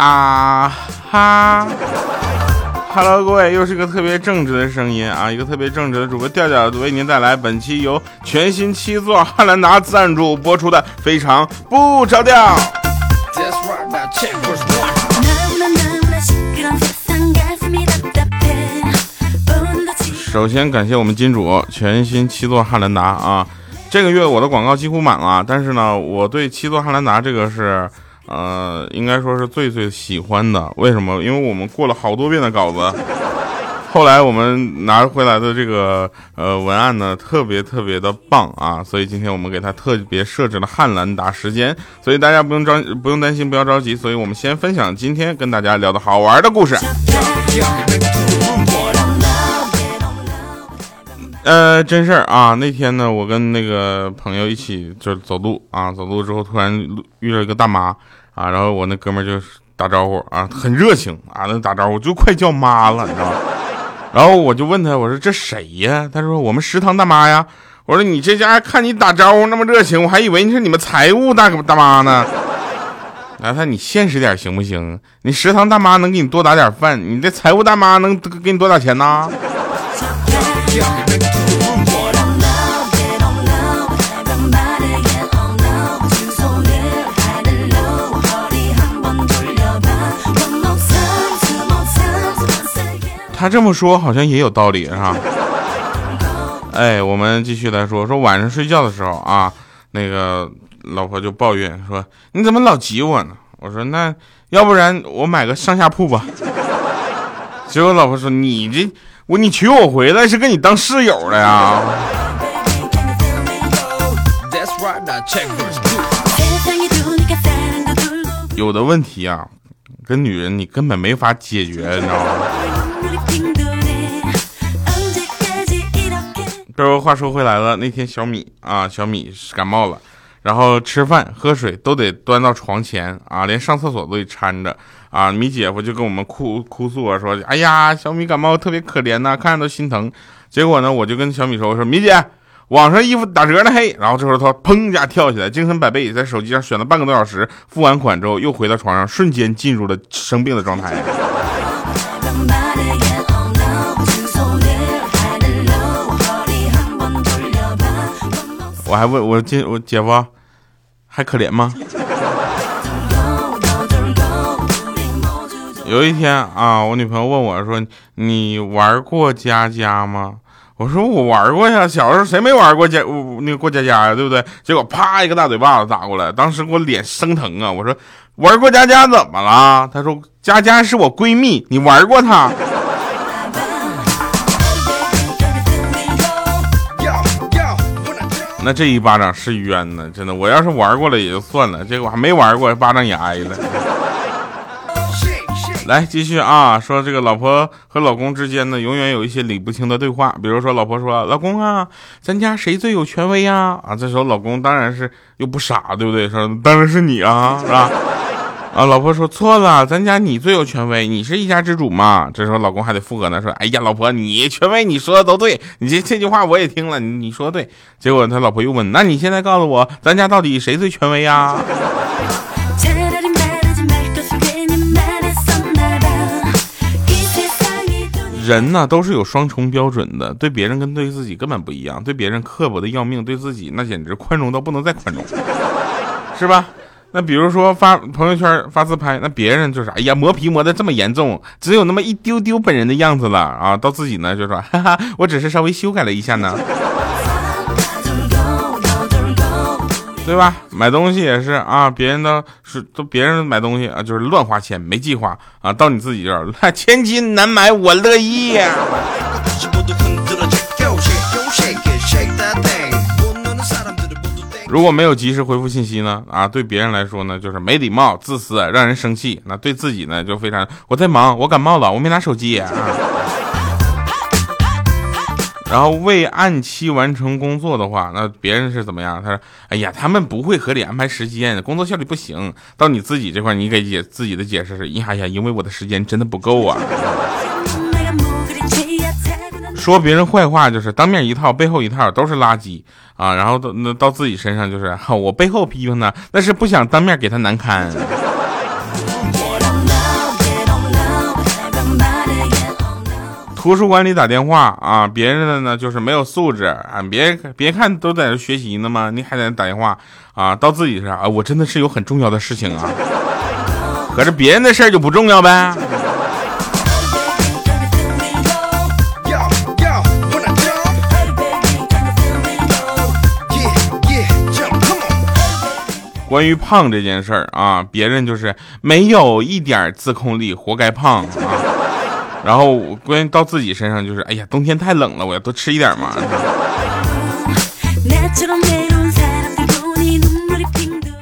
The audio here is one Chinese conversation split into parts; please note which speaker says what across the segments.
Speaker 1: 啊哈！Hello，各位，又是一个特别正直的声音啊，一个特别正直的主播调调为您带来本期由全新七座汉兰达赞助播出的非常不着调。首先感谢我们金主全新七座汉兰达啊，这个月我的广告几乎满了，但是呢，我对七座汉兰达这个是。呃，应该说是最最喜欢的。为什么？因为我们过了好多遍的稿子，后来我们拿回来的这个呃文案呢，特别特别的棒啊！所以今天我们给他特别设置了汉兰达时间，所以大家不用着不用担心，不要着急。所以我们先分享今天跟大家聊的好玩的故事。呃，真事儿啊！那天呢，我跟那个朋友一起就是走路啊，走路之后突然遇到一个大妈。啊，然后我那哥们儿就打招呼啊，很热情啊，那打招呼就快叫妈了，你知道吗？然后我就问他，我说这谁呀？他说我们食堂大妈呀。我说你这家看你打招呼那么热情，我还以为你是你们财务大大妈呢。来，他你现实点行不行？你食堂大妈能给你多打点饭，你这财务大妈能给你多打钱呢？他这么说好像也有道理，是吧？哎，我们继续来说，说晚上睡觉的时候啊，那个老婆就抱怨说：“你怎么老挤我呢？”我说：“那要不然我买个上下铺吧。”结果老婆说：“你这我你娶我回来是跟你当室友的呀？”有的问题啊，跟女人你根本没法解决，你知道吗？这不话说回来了，那天小米啊，小米感冒了，然后吃饭喝水都得端到床前啊，连上厕所都得搀着啊。米姐夫就跟我们哭哭诉啊，说：“哎呀，小米感冒特别可怜呐，看着都心疼。”结果呢，我就跟小米说：“我说米姐，网上衣服打折呢，嘿。”然后这时候他砰一下跳起来，精神百倍，在手机上选了半个多小时，付完款之后又回到床上，瞬间进入了生病的状态。我还问我姐我姐夫还可怜吗？有一天啊，我女朋友问我说：“你玩过家家吗？”我说：“我玩过呀，小时候谁没玩过家那个过家家呀，对不对？”结果啪一个大嘴巴子打过来，当时给我脸生疼啊！我说：“玩过家家怎么了？”她说：“佳佳是我闺蜜，你玩过她。”那这一巴掌是冤呢，真的。我要是玩过了也就算了，结果还没玩过，巴掌也挨了。来继续啊，说这个老婆和老公之间呢，永远有一些理不清的对话。比如说，老婆说：“老公啊，咱家谁最有权威呀？”啊，这时候老公当然是又不傻，对不对？说当然是你啊，是吧？啊，老婆说错了，咱家你最有权威，你是一家之主嘛。这时候老公还得附和呢，说：“哎呀，老婆，你权威，你说的都对，你这这句话我也听了，你你说的对。”结果他老婆又问：“那你现在告诉我，咱家到底谁最权威呀？”人呢都是有双重标准的，对别人跟对自己根本不一样，对别人刻薄的要命，对自己那简直宽容到不能再宽容，是吧？那比如说发朋友圈发自拍，那别人就是哎呀磨皮磨的这么严重，只有那么一丢丢本人的样子了啊！到自己呢就说哈哈，我只是稍微修改了一下呢，对吧？买东西也是啊，别人的是都别人买东西啊，就是乱花钱没计划啊，到你自己这儿，千金难买我乐意呀。如果没有及时回复信息呢？啊，对别人来说呢，就是没礼貌、自私，让人生气。那对自己呢，就非常我在忙，我感冒了，我没拿手机。然后未按期完成工作的话，那别人是怎么样？他说：“哎呀，他们不会合理安排时间，工作效率不行。”到你自己这块，你给解自己的解释是：“呀呀，因为我的时间真的不够啊。”说别人坏话就是当面一套，背后一套，都是垃圾啊。然后到那到自己身上就是，我背后批评他，那是不想当面给他难堪。图书馆里打电话啊，别人的呢就是没有素质啊，别别看都在这学习呢吗？你还在打电话啊？到自己上啊，我真的是有很重要的事情啊，可是别人的事儿就不重要呗。关于胖这件事儿啊，别人就是没有一点自控力，活该胖啊。然后关于到自己身上就是，哎呀，冬天太冷了，我要多吃一点嘛。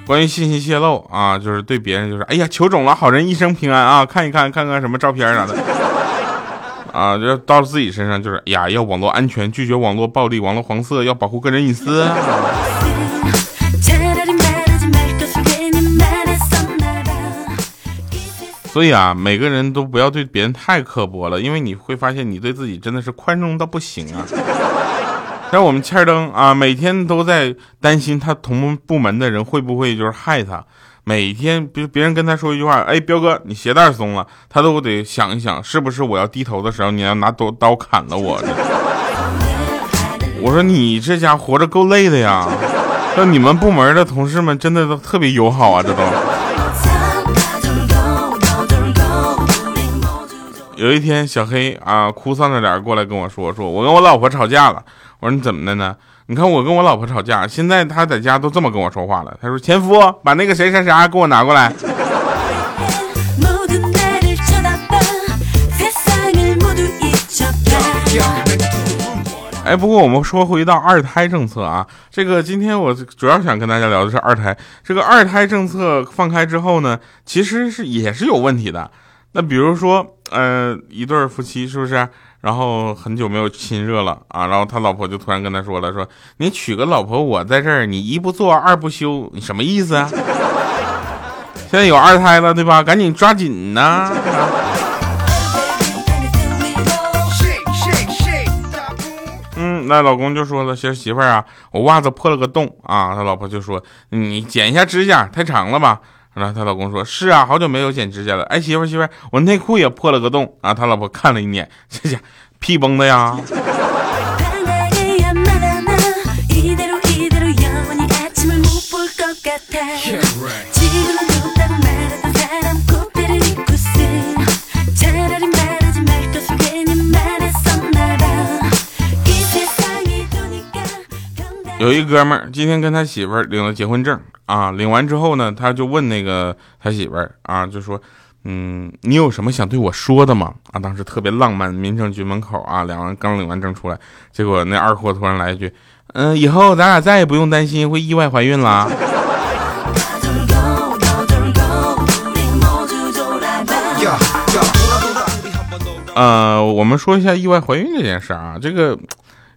Speaker 1: 关于信息泄露啊，就是对别人就是，哎呀，求种了，好人一生平安啊，看一看，看看什么照片啥的。啊，就到了自己身上就是，哎呀，要网络安全，拒绝网络暴力、网络黄色，要保护个人隐私。所以啊，每个人都不要对别人太刻薄了，因为你会发现你对自己真的是宽容到不行啊。像我们欠灯啊，每天都在担心他同部门的人会不会就是害他。每天别别人跟他说一句话，哎，彪哥，你鞋带松了，他都得想一想，是不是我要低头的时候你要拿刀刀砍了我？我说你这家活着够累的呀。那你们部门的同事们真的都特别友好啊，这都。有一天，小黑啊，哭丧着脸过来跟我说：“说我跟我老婆吵架了。”我说：“你怎么的呢？你看我跟我老婆吵架，现在她在家都这么跟我说话了。”他说：“前夫，把那个谁谁啥给我拿过来。”哎，不过我们说回到二胎政策啊，这个今天我主要想跟大家聊的是二胎。这个二胎政策放开之后呢，其实是也是有问题的。那比如说。呃，一对夫妻是不是？然后很久没有亲热了啊，然后他老婆就突然跟他说了，说你娶个老婆，我在这儿，你一不做二不休，你什么意思啊？现在有二胎了，对吧？赶紧抓紧呐！嗯，那老公就说了，媳媳妇儿啊，我袜子破了个洞啊，他老婆就说，你剪一下指甲，太长了吧？然后她老公说：“是啊，好久没有剪指甲了。哎，媳妇媳妇，我内裤也破了个洞啊。”他老婆看了一眼，这家屁崩的呀。有一哥们儿今天跟他媳妇儿领了结婚证啊，领完之后呢，他就问那个他媳妇儿啊，就说，嗯，你有什么想对我说的吗？啊，当时特别浪漫，民政局门口啊，两人刚领完证出来，结果那二货突然来一句，嗯，以后咱俩再也不用担心会意外怀孕了。呃，我们说一下意外怀孕这件事啊，这个。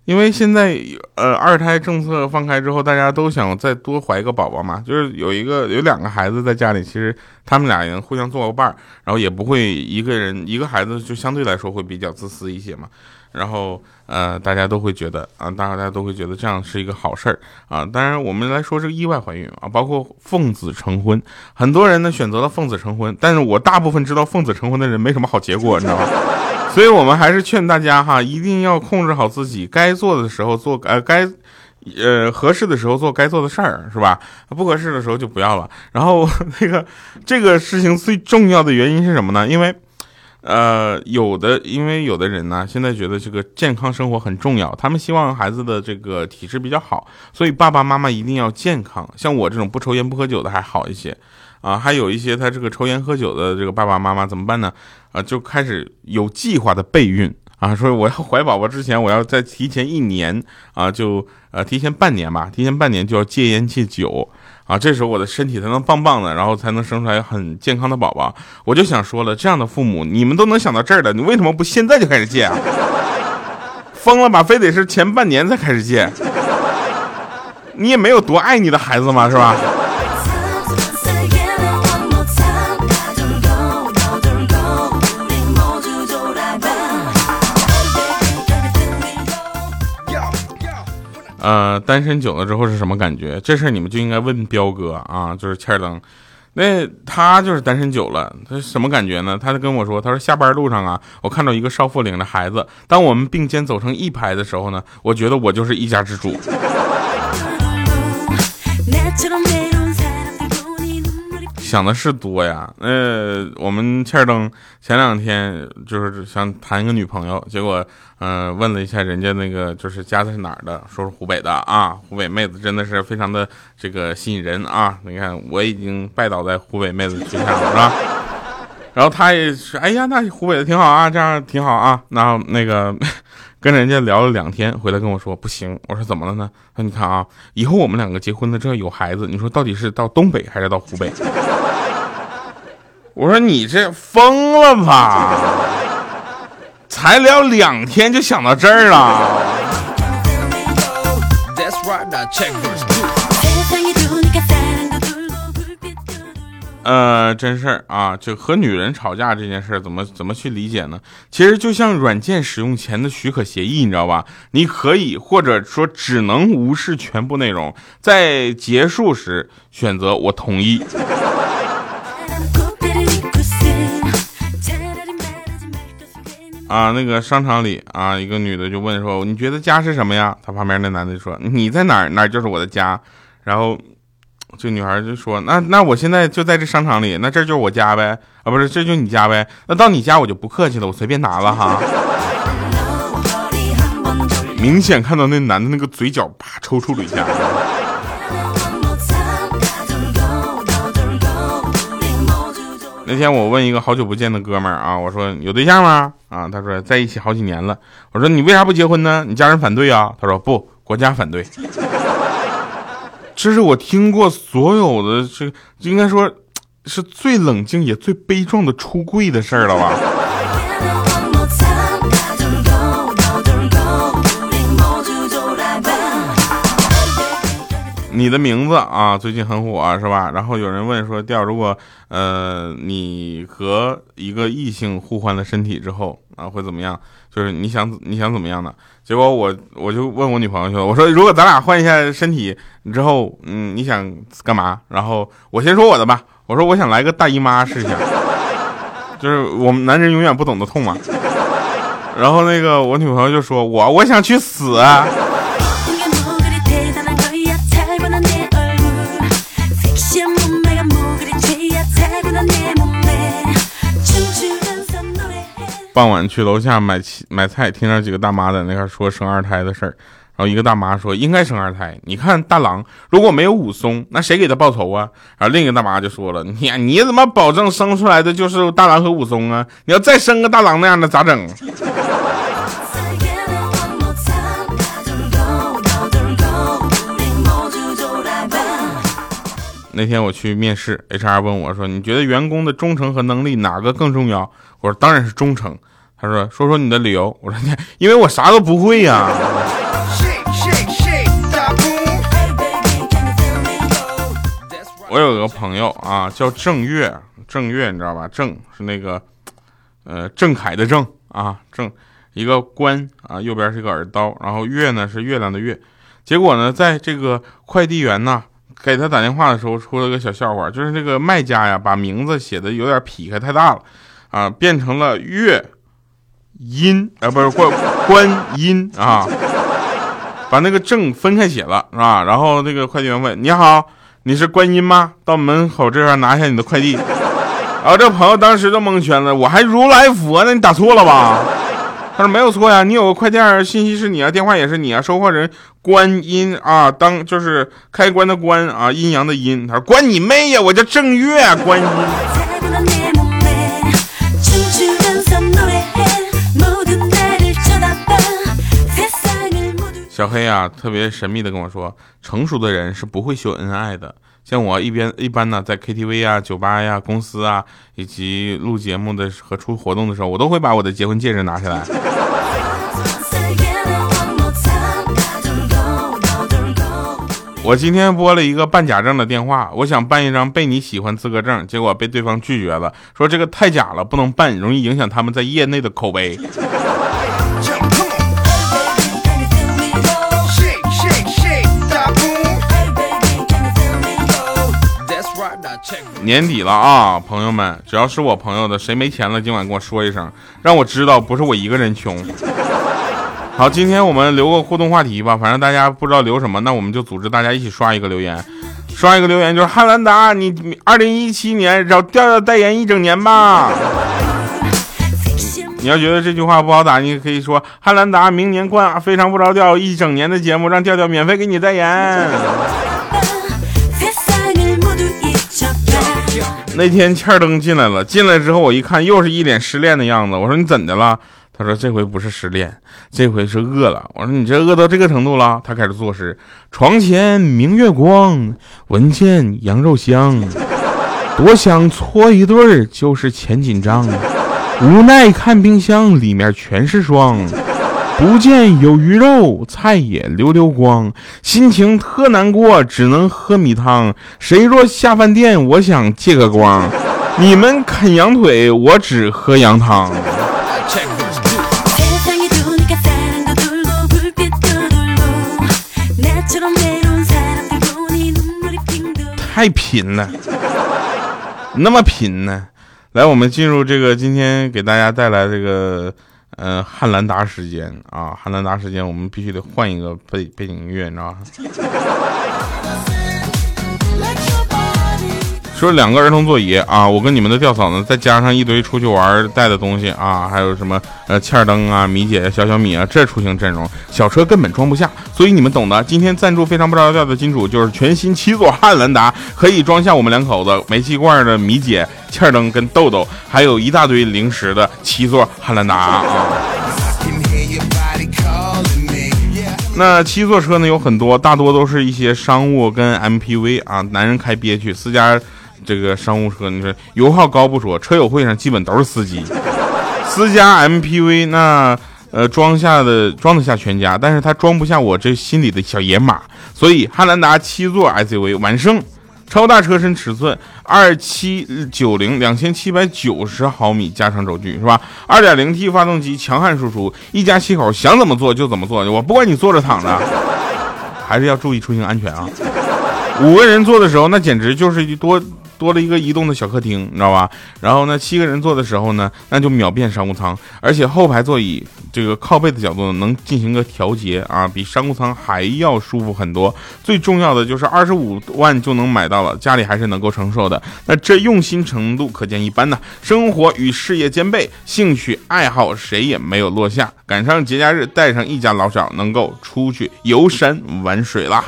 Speaker 1: 因为现在呃二胎政策放开之后，大家都想再多怀一个宝宝嘛，就是有一个有两个孩子在家里，其实他们俩人互相做个伴儿，然后也不会一个人一个孩子就相对来说会比较自私一些嘛，然后呃大家都会觉得啊，大家都会觉得这样是一个好事儿啊。当然我们来说这个意外怀孕啊，包括奉子成婚，很多人呢选择了奉子成婚，但是我大部分知道奉子成婚的人没什么好结果，你知道吗？所以，我们还是劝大家哈，一定要控制好自己，该做的时候做，呃，该，呃，合适的时候做该做的事儿，是吧？不合适的时候就不要了。然后，那个这个事情最重要的原因是什么呢？因为，呃，有的，因为有的人呢，现在觉得这个健康生活很重要，他们希望孩子的这个体质比较好，所以爸爸妈妈一定要健康。像我这种不抽烟不喝酒的还好一些。啊，还有一些他这个抽烟喝酒的这个爸爸妈妈怎么办呢？啊，就开始有计划的备孕啊，说我要怀宝宝之前，我要在提前一年啊，就呃提前半年吧，提前半年就要戒烟戒酒啊，这时候我的身体才能棒棒的，然后才能生出来很健康的宝宝。我就想说了，这样的父母你们都能想到这儿了，你为什么不现在就开始戒啊？疯了吧？非得是前半年才开始戒？你也没有多爱你的孩子嘛，是吧？呃，单身久了之后是什么感觉？这事儿你们就应该问彪哥啊，就是欠儿登。那他就是单身久了，他什么感觉呢？他就跟我说，他说下班路上啊，我看到一个少妇领着孩子，当我们并肩走成一排的时候呢，我觉得我就是一家之主。想的是多呀，呃，我们欠儿登前两天就是想谈一个女朋友，结果，嗯，问了一下人家那个就是家在哪儿的，说是湖北的啊，湖北妹子真的是非常的这个吸引人啊，你看我已经拜倒在湖北妹子之下了，是吧？然后他也是，哎呀，那湖北的挺好啊，这样挺好啊，然后那个。跟人家聊了两天，回来跟我说不行。我说怎么了呢？他说你看啊，以后我们两个结婚了这有孩子，你说到底是到东北还是到湖北？我说你这疯了吧？才聊两天就想到这儿了。呃，真事儿啊，就和女人吵架这件事儿，怎么怎么去理解呢？其实就像软件使用前的许可协议，你知道吧？你可以或者说只能无视全部内容，在结束时选择我同意。啊，那个商场里啊，一个女的就问说：“你觉得家是什么呀？”他旁边那男的就说：“你在哪儿，哪儿就是我的家。”然后。这女孩就说：“那那我现在就在这商场里，那这就是我家呗？啊，不是，这就你家呗？那到你家我就不客气了，我随便拿了哈。”明显看到那男的那个嘴角啪抽搐了一下。那天我问一个好久不见的哥们儿啊，我说有对象吗？啊，他说在一起好几年了。我说你为啥不结婚呢？你家人反对啊？他说不，国家反对。这是我听过所有的这，应该说是最冷静也最悲壮的出柜的事儿了吧？你的名字啊，最近很火是吧？然后有人问说，调如果呃你和一个异性互换了身体之后啊，会怎么样？就是你想你想怎么样呢？结果我我就问我女朋友去了，我说如果咱俩换一下身体之后，嗯，你想干嘛？然后我先说我的吧，我说我想来个大姨妈试一下，就是我们男人永远不懂得痛嘛。然后那个我女朋友就说我我想去死。傍晚去楼下买买菜，听着几个大妈在那块说生二胎的事儿。然后一个大妈说应该生二胎。你看大郎如果没有武松，那谁给他报仇啊？然后另一个大妈就说了：你你怎么保证生出来的就是大郎和武松啊？你要再生个大郎那样的咋整？那天我去面试，HR 问我说：“你觉得员工的忠诚和能力哪个更重要？”我说：“当然是忠诚。”他说：“说说你的理由。”我说：“你因为我啥都不会呀。”我有个朋友啊，叫郑月，郑月你知道吧？郑是那个，呃，郑恺的郑啊，郑一个官啊，右边是一个耳刀，然后月呢是月亮的月。结果呢，在这个快递员呢给他打电话的时候，出了个小笑话，就是这个卖家呀，把名字写的有点劈开太大了啊，变成了月。音啊，不是观观音啊，把那个正分开写了是吧？然后那个快递员问：“你好，你是观音吗？到门口这边拿下你的快递。”然后这朋友当时就蒙圈了，我还如来佛呢，你打错了吧？他说没有错呀，你有个快件，信息是你啊，电话也是你啊，收货人观音啊，当就是开关的关啊，阴阳的阴。他说关你妹呀，我叫正月观音。小黑啊，特别神秘的跟我说，成熟的人是不会秀恩爱的。像我一边一般呢，在 KTV 啊、酒吧呀、公司啊，以及录节目的和出活动的时候，我都会把我的结婚戒指拿下来。我今天拨了一个办假证的电话，我想办一张被你喜欢资格证，结果被对方拒绝了，说这个太假了，不能办，容易影响他们在业内的口碑。年底了啊，朋友们，只要是我朋友的，谁没钱了，今晚跟我说一声，让我知道不是我一个人穷。好，今天我们留个互动话题吧，反正大家不知道留什么，那我们就组织大家一起刷一个留言，刷一个留言就是汉兰达，你二零一七年找调调代言一整年吧。你要觉得这句话不好打，你可以说汉兰达明年冠非常不着调一整年的节目，让调调免费给你代言。那天欠灯进来了，进来之后我一看，又是一脸失恋的样子。我说你怎的了？他说这回不是失恋，这回是饿了。我说你这饿到这个程度了？他开始作诗：床前明月光，闻见羊肉香，多想搓一对就是钱紧张。无奈看冰箱里面全是霜。不见有鱼肉，菜也溜溜光，心情特难过，只能喝米汤。谁若下饭店，我想借个光。你们啃羊腿，我只喝羊汤。太贫了，那么贫呢？来，我们进入这个今天给大家带来这个。嗯，汉兰达时间啊，汉兰达时间，我们必须得换一个背背景音乐，你知道吗？说两个儿童座椅啊，我跟你们的吊嫂呢，再加上一堆出去玩带的东西啊，还有什么呃，欠儿灯啊，米姐、小小米啊，这出行阵容，小车根本装不下，所以你们懂的。今天赞助非常不着调的金主就是全新七座汉兰达，可以装下我们两口子煤气罐的米姐、欠儿灯跟豆豆，还有一大堆零食的七座汉兰达啊。那七座车呢，有很多，大多都是一些商务跟 MPV 啊，男人开憋屈，私家。这个商务车，你说油耗高不说，车友会上基本都是司机。私家 MPV 那呃装下的装得下全家，但是它装不下我这心里的小野马。所以汉兰达七座 SUV 完胜，超大车身尺寸，二七九零两千七百九十毫米加长轴距是吧？二点零 T 发动机强悍输出，一家七口想怎么坐就怎么坐，我不管你坐着躺着，还是要注意出行安全啊。五个人坐的时候，那简直就是一多。多了一个移动的小客厅，你知道吧？然后呢，七个人坐的时候呢，那就秒变商务舱，而且后排座椅这个靠背的角度能进行个调节啊，比商务舱还要舒服很多。最重要的就是二十五万就能买到了，家里还是能够承受的。那这用心程度可见一斑呐！生活与事业兼备，兴趣爱好谁也没有落下。赶上节假日，带上一家老小，能够出去游山玩水啦。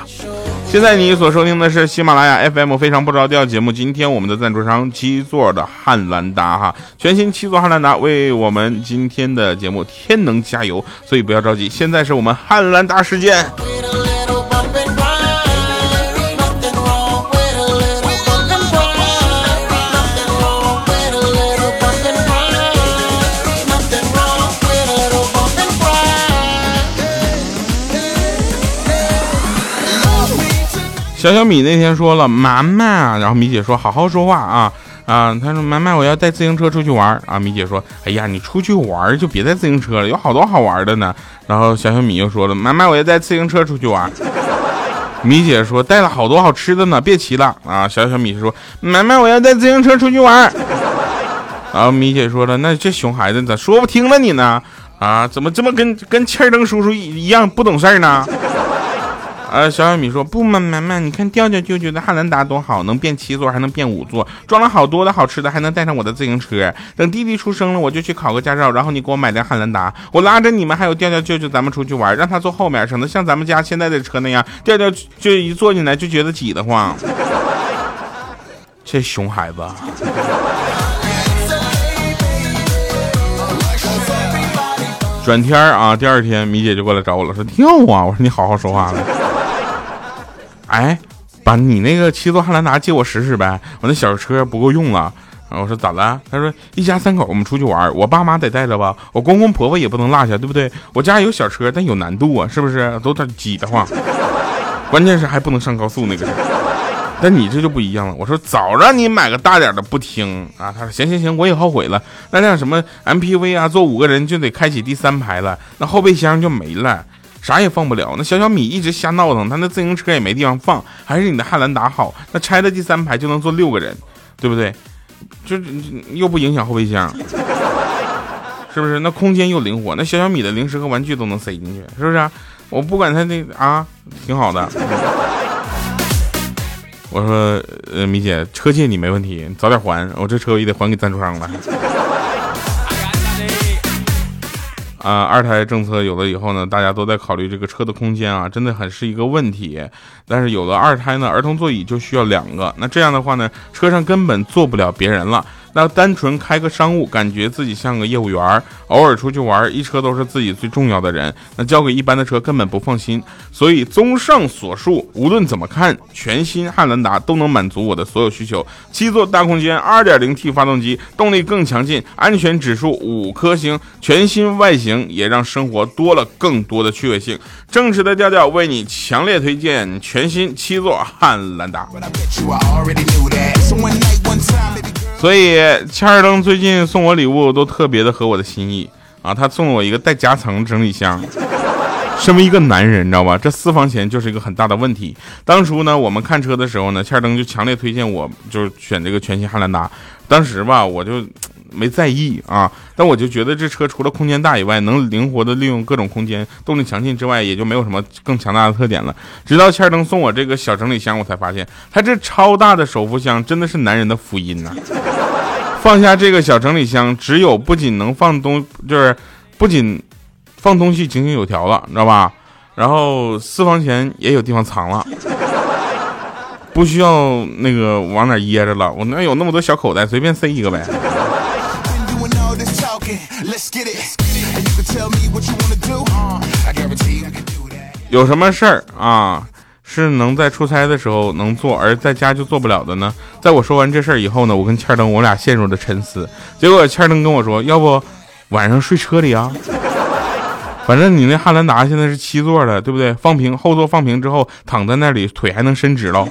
Speaker 1: 现在你所收听的是喜马拉雅 FM 非常不着调节目。今天我们的赞助商七座的汉兰达哈，全新七座汉兰达为我们今天的节目添能加油，所以不要着急，现在是我们汉兰达时间。小小米那天说了，妈妈，然后米姐说好好说话啊啊，她说妈妈我要带自行车出去玩啊，米姐说哎呀你出去玩就别带自行车了，有好多好玩的呢。然后小小米又说了，妈妈我要带自行车出去玩，米姐说带了好多好吃的呢，别骑了啊。小小米说妈妈我要带自行车出去玩，然后米姐说了，那这熊孩子咋说不听了你呢？啊，怎么这么跟跟欠灯叔叔一样不懂事呢？呃，小小米说不嘛，妈妈，你看调调舅舅的汉兰达多好，能变七座，还能变五座，装了好多的好吃的，还能带上我的自行车。等弟弟出生了，我就去考个驾照，然后你给我买辆汉兰达，我拉着你们还有调调舅舅，咱们出去玩，让他坐后面，省得像咱们家现在的车那样，调调就一坐进来就觉得挤得慌。这熊孩子。转天啊，第二天米姐就过来找我了，说跳啊，我说你好好说话了。哎，把你那个七座汉兰达借我使使呗，我那小车不够用了。我说咋了？他说一家三口我们出去玩，我爸妈得带着吧，我公公婆婆也不能落下，对不对？我家有小车，但有难度啊，是不是？都他挤得慌，关键是还不能上高速那个。但你这就不一样了。我说早让你买个大点的不听啊。他说行行行，我也后悔了。那辆什么 MPV 啊，坐五个人就得开启第三排了，那后备箱就没了。啥也放不了。那小小米一直瞎闹腾，他那自行车也没地方放，还是你的汉兰达好。那拆的第三排就能坐六个人，对不对？就又不影响后备箱，是不是？那空间又灵活，那小小米的零食和玩具都能塞进去，是不是？我不管他那啊，挺好的。我说，呃，米姐，车借你没问题，早点还，我这车也得还给赞助商了。啊，二胎政策有了以后呢，大家都在考虑这个车的空间啊，真的很是一个问题。但是有了二胎呢，儿童座椅就需要两个，那这样的话呢，车上根本坐不了别人了。那单纯开个商务，感觉自己像个业务员偶尔出去玩，一车都是自己最重要的人，那交给一般的车根本不放心。所以综上所述，无论怎么看，全新汉兰达都能满足我的所有需求。七座大空间，2.0T 发动机，动力更强劲，安全指数五颗星，全新外形也让生活多了更多的趣味性。正直的调调为你强烈推荐全新七座汉兰达。所以，千儿登最近送我礼物都特别的合我的心意啊！他送了我一个带夹层整理箱。身为一个男人，你知道吧？这私房钱就是一个很大的问题。当初呢，我们看车的时候呢，千儿登就强烈推荐我，就是选这个全新汉兰达。当时吧，我就。没在意啊，但我就觉得这车除了空间大以外，能灵活的利用各种空间，动力强劲之外，也就没有什么更强大的特点了。直到千灯送我这个小整理箱，我才发现，它这超大的手扶箱真的是男人的福音呐！放下这个小整理箱，只有不仅能放东，就是不仅放东西井井有条了，你知道吧？然后私房钱也有地方藏了，不需要那个往哪掖着了。我那有那么多小口袋，随便塞一个呗。有什么事儿啊，是能在出差的时候能做，而在家就做不了的呢？在我说完这事儿以后呢，我跟千灯我俩陷入了沉思。结果千灯跟我说：“要不晚上睡车里啊？反正你那汉兰达现在是七座的，对不对？放平后座放平之后，躺在那里腿还能伸直了。”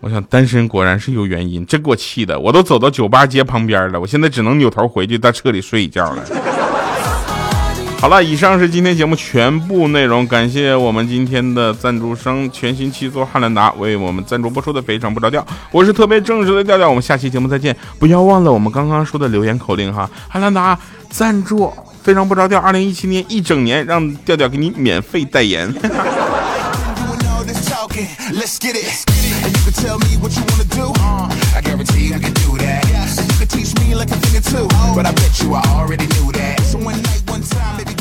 Speaker 1: 我想单身果然是有原因，真给我气的，我都走到酒吧街旁边了，我现在只能扭头回去在车里睡一觉了。好了，以上是今天节目全部内容，感谢我们今天的赞助商全新七座汉兰达为我们赞助播出的非常不着调，我是特别正直的调调，我们下期节目再见，不要忘了我们刚刚说的留言口令哈，汉兰达赞助非常不着调，二零一七年一整年让调调给你免费代言。tell me what you wanna do. Uh, I guarantee we can do that. Yes. And you can teach me like a thing or two. Oh. But I bet you I already knew that. So one night, one time, baby.